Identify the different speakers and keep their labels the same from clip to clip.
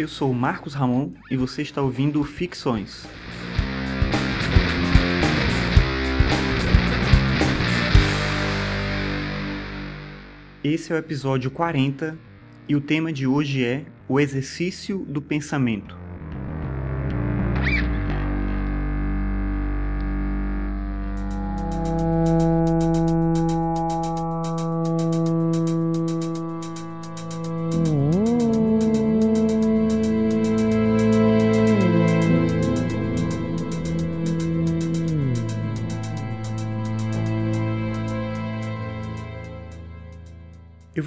Speaker 1: Eu sou Marcos Ramon e você está ouvindo Ficções. Esse é o episódio 40 e o tema de hoje é o exercício do pensamento.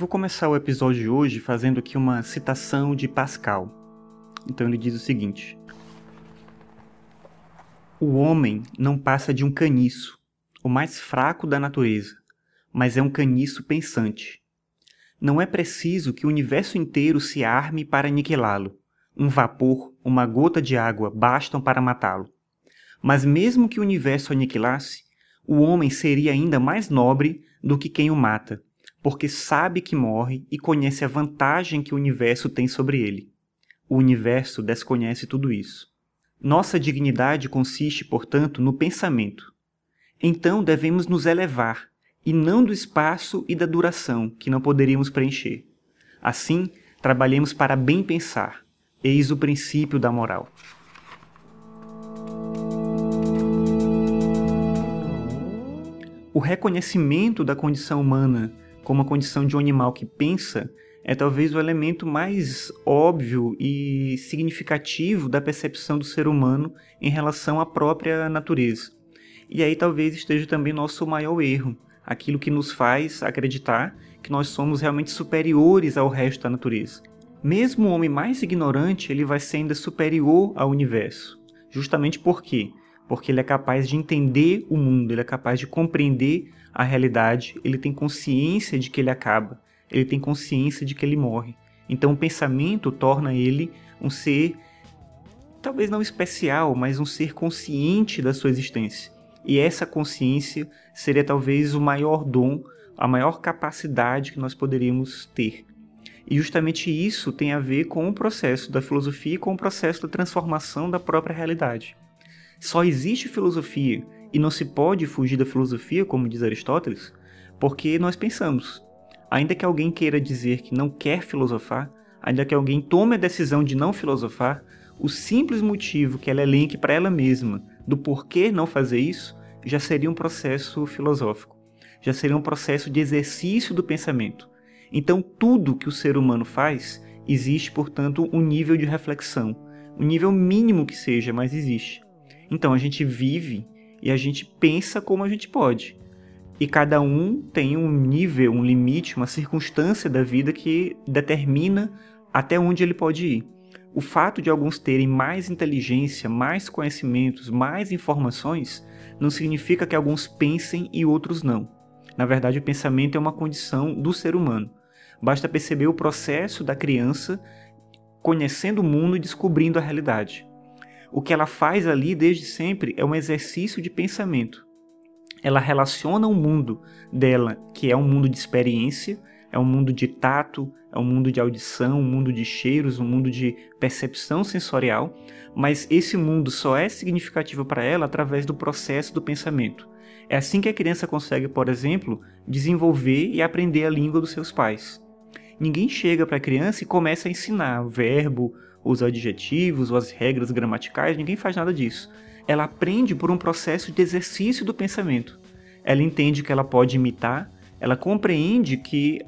Speaker 1: Vou começar o episódio de hoje fazendo aqui uma citação de Pascal. Então ele diz o seguinte: O homem não passa de um caniço, o mais fraco da natureza, mas é um caniço pensante. Não é preciso que o universo inteiro se arme para aniquilá-lo. Um vapor, uma gota de água bastam para matá-lo. Mas mesmo que o universo aniquilasse, o homem seria ainda mais nobre do que quem o mata porque sabe que morre e conhece a vantagem que o universo tem sobre ele. O universo desconhece tudo isso. Nossa dignidade consiste, portanto, no pensamento. Então devemos nos elevar, e não do espaço e da duração que não poderíamos preencher. Assim, trabalhemos para bem pensar. Eis o princípio da moral. O reconhecimento da condição humana como a condição de um animal que pensa é talvez o elemento mais óbvio e significativo da percepção do ser humano em relação à própria natureza. E aí talvez esteja também nosso maior erro, aquilo que nos faz acreditar que nós somos realmente superiores ao resto da natureza. Mesmo o homem mais ignorante, ele vai ser ainda superior ao universo. Justamente por quê? Porque ele é capaz de entender o mundo, ele é capaz de compreender a realidade, ele tem consciência de que ele acaba, ele tem consciência de que ele morre. Então o pensamento torna ele um ser, talvez não especial, mas um ser consciente da sua existência. E essa consciência seria talvez o maior dom, a maior capacidade que nós poderíamos ter. E justamente isso tem a ver com o processo da filosofia e com o processo da transformação da própria realidade. Só existe filosofia e não se pode fugir da filosofia, como diz Aristóteles, porque nós pensamos. Ainda que alguém queira dizer que não quer filosofar, ainda que alguém tome a decisão de não filosofar, o simples motivo que ela elenque para ela mesma do porquê não fazer isso já seria um processo filosófico, já seria um processo de exercício do pensamento. Então, tudo que o ser humano faz existe, portanto, um nível de reflexão, um nível mínimo que seja, mas existe. Então, a gente vive e a gente pensa como a gente pode. E cada um tem um nível, um limite, uma circunstância da vida que determina até onde ele pode ir. O fato de alguns terem mais inteligência, mais conhecimentos, mais informações, não significa que alguns pensem e outros não. Na verdade, o pensamento é uma condição do ser humano. Basta perceber o processo da criança conhecendo o mundo e descobrindo a realidade o que ela faz ali desde sempre é um exercício de pensamento. Ela relaciona o mundo dela, que é um mundo de experiência, é um mundo de tato, é um mundo de audição, um mundo de cheiros, um mundo de percepção sensorial, mas esse mundo só é significativo para ela através do processo do pensamento. É assim que a criança consegue, por exemplo, desenvolver e aprender a língua dos seus pais. Ninguém chega para a criança e começa a ensinar verbo, os adjetivos ou as regras gramaticais, ninguém faz nada disso. Ela aprende por um processo de exercício do pensamento. Ela entende que ela pode imitar, ela compreende que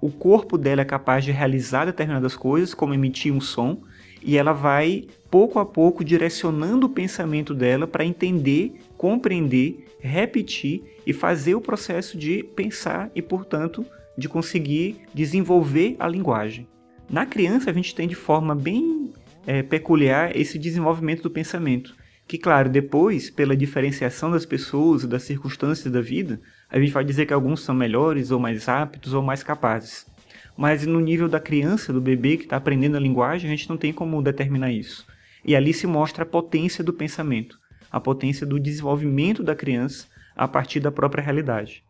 Speaker 1: o corpo dela é capaz de realizar determinadas coisas, como emitir um som, e ela vai pouco a pouco direcionando o pensamento dela para entender, compreender, repetir e fazer o processo de pensar e, portanto, de conseguir desenvolver a linguagem. Na criança, a gente tem de forma bem é, peculiar esse desenvolvimento do pensamento. Que, claro, depois, pela diferenciação das pessoas das circunstâncias da vida, a gente vai dizer que alguns são melhores, ou mais aptos, ou mais capazes. Mas no nível da criança, do bebê que está aprendendo a linguagem, a gente não tem como determinar isso. E ali se mostra a potência do pensamento, a potência do desenvolvimento da criança a partir da própria realidade.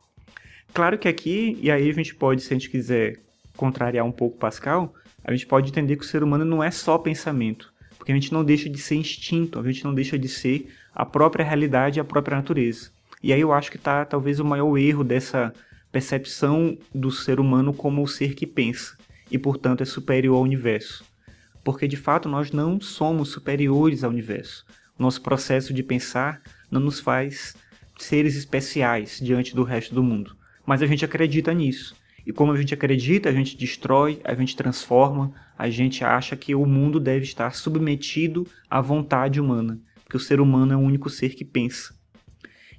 Speaker 1: Claro que aqui, e aí a gente pode, se a gente quiser contrariar um pouco Pascal, a gente pode entender que o ser humano não é só pensamento, porque a gente não deixa de ser instinto, a gente não deixa de ser a própria realidade e a própria natureza. E aí eu acho que está talvez o maior erro dessa percepção do ser humano como o ser que pensa e, portanto, é superior ao universo. Porque de fato nós não somos superiores ao universo. Nosso processo de pensar não nos faz seres especiais diante do resto do mundo. Mas a gente acredita nisso. E como a gente acredita, a gente destrói, a gente transforma, a gente acha que o mundo deve estar submetido à vontade humana, porque o ser humano é o único ser que pensa.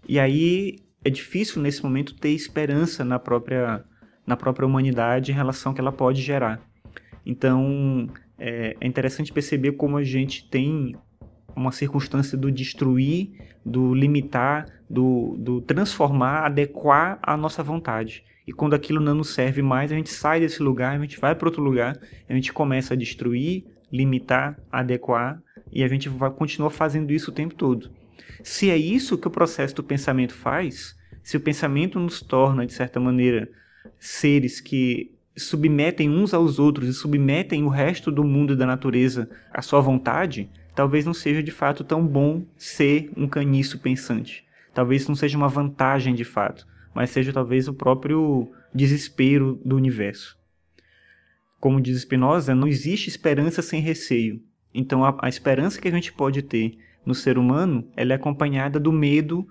Speaker 1: E aí é difícil nesse momento ter esperança na própria na própria humanidade em relação ao que ela pode gerar. Então é, é interessante perceber como a gente tem uma circunstância do destruir, do limitar, do, do transformar, adequar à nossa vontade. E quando aquilo não nos serve mais, a gente sai desse lugar, a gente vai para outro lugar, a gente começa a destruir, limitar, adequar, e a gente vai continuar fazendo isso o tempo todo. Se é isso que o processo do pensamento faz, se o pensamento nos torna, de certa maneira, seres que submetem uns aos outros e submetem o resto do mundo e da natureza à sua vontade, talvez não seja de fato tão bom ser um caniço pensante. Talvez não seja uma vantagem de fato, mas seja talvez o próprio desespero do universo. Como diz Spinoza, não existe esperança sem receio. Então a, a esperança que a gente pode ter no ser humano, ela é acompanhada do medo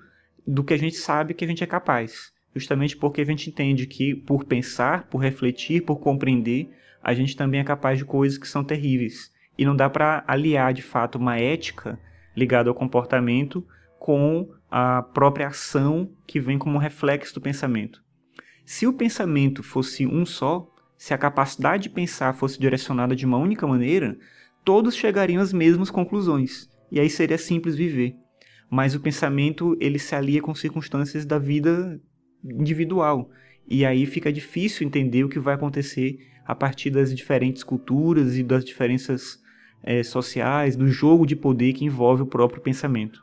Speaker 1: do que a gente sabe que a gente é capaz. Justamente porque a gente entende que por pensar, por refletir, por compreender, a gente também é capaz de coisas que são terríveis. E não dá para aliar de fato uma ética ligada ao comportamento com a própria ação que vem como reflexo do pensamento. Se o pensamento fosse um só, se a capacidade de pensar fosse direcionada de uma única maneira, todos chegariam às mesmas conclusões e aí seria simples viver. Mas o pensamento ele se alia com circunstâncias da vida individual e aí fica difícil entender o que vai acontecer a partir das diferentes culturas e das diferenças é, sociais, do jogo de poder que envolve o próprio pensamento.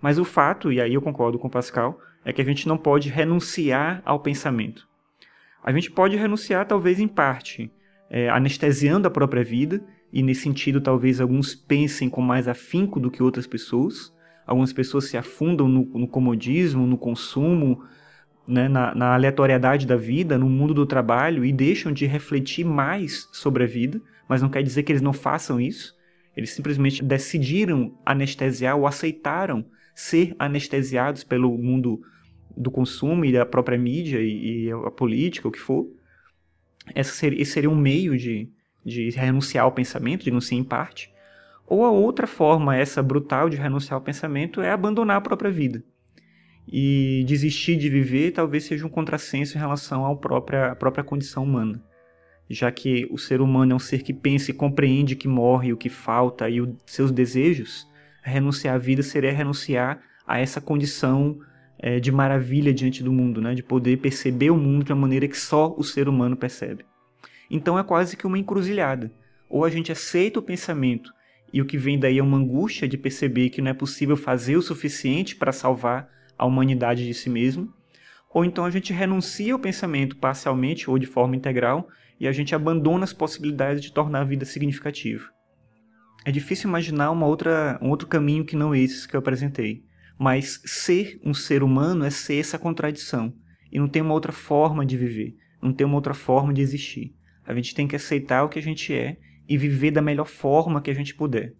Speaker 1: Mas o fato, e aí eu concordo com Pascal, é que a gente não pode renunciar ao pensamento. A gente pode renunciar, talvez em parte, é, anestesiando a própria vida e nesse sentido talvez alguns pensem com mais afinco do que outras pessoas. Algumas pessoas se afundam no, no comodismo, no consumo, né, na, na, aleatoriedade da vida, no mundo do trabalho e deixam de refletir mais sobre a vida, mas não quer dizer que eles não façam isso. Eles simplesmente decidiram anestesiar ou aceitaram ser anestesiados pelo mundo do consumo e da própria mídia e, e a política, o que for. Esse seria, esse seria um meio de, de renunciar ao pensamento, digamos assim, em parte. Ou a outra forma, essa brutal de renunciar ao pensamento, é abandonar a própria vida. E desistir de viver talvez seja um contrassenso em relação à própria, à própria condição humana. Já que o ser humano é um ser que pensa e compreende que morre, o que falta e os seus desejos, renunciar à vida seria renunciar a essa condição é, de maravilha diante do mundo, né? de poder perceber o mundo de uma maneira que só o ser humano percebe. Então é quase que uma encruzilhada. Ou a gente aceita o pensamento e o que vem daí é uma angústia de perceber que não é possível fazer o suficiente para salvar a humanidade de si mesmo, ou então a gente renuncia ao pensamento parcialmente ou de forma integral e a gente abandona as possibilidades de tornar a vida significativa. É difícil imaginar uma outra, um outro caminho que não esses que eu apresentei, mas ser um ser humano é ser essa contradição e não tem uma outra forma de viver, não tem uma outra forma de existir. A gente tem que aceitar o que a gente é e viver da melhor forma que a gente puder.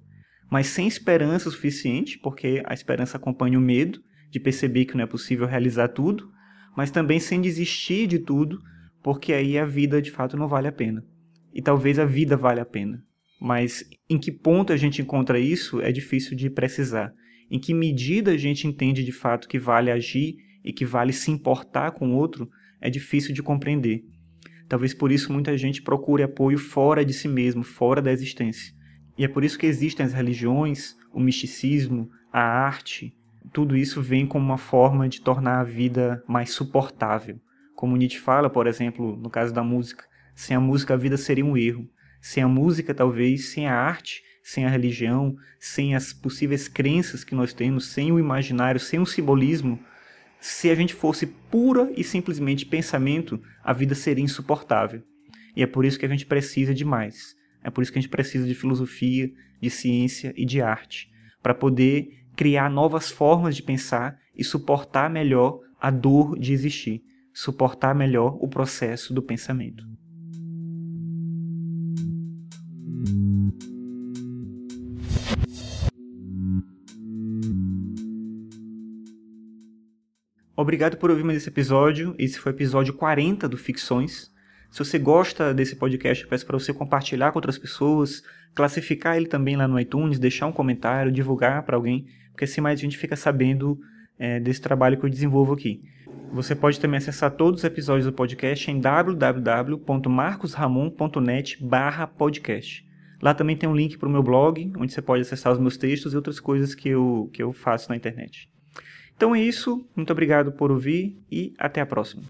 Speaker 1: Mas sem esperança suficiente, porque a esperança acompanha o medo de perceber que não é possível realizar tudo, mas também sem desistir de tudo, porque aí a vida de fato não vale a pena. E talvez a vida vale a pena. Mas em que ponto a gente encontra isso é difícil de precisar. Em que medida a gente entende de fato que vale agir e que vale se importar com o outro é difícil de compreender. Talvez por isso muita gente procure apoio fora de si mesmo, fora da existência. E é por isso que existem as religiões, o misticismo, a arte. Tudo isso vem como uma forma de tornar a vida mais suportável. Como Nietzsche fala, por exemplo, no caso da música, sem a música a vida seria um erro. Sem a música, talvez, sem a arte, sem a religião, sem as possíveis crenças que nós temos, sem o imaginário, sem o simbolismo, se a gente fosse pura e simplesmente pensamento, a vida seria insuportável. E é por isso que a gente precisa de mais. É por isso que a gente precisa de filosofia, de ciência e de arte, para poder criar novas formas de pensar e suportar melhor a dor de existir, suportar melhor o processo do pensamento. Obrigado por ouvir mais esse episódio. Esse foi o episódio 40 do Ficções. Se você gosta desse podcast, eu peço para você compartilhar com outras pessoas, classificar ele também lá no iTunes, deixar um comentário, divulgar para alguém, porque assim mais a gente fica sabendo é, desse trabalho que eu desenvolvo aqui. Você pode também acessar todos os episódios do podcast em www.marcosramon.net podcast. Lá também tem um link para o meu blog, onde você pode acessar os meus textos e outras coisas que eu, que eu faço na internet. Então é isso, muito obrigado por ouvir e até a próxima.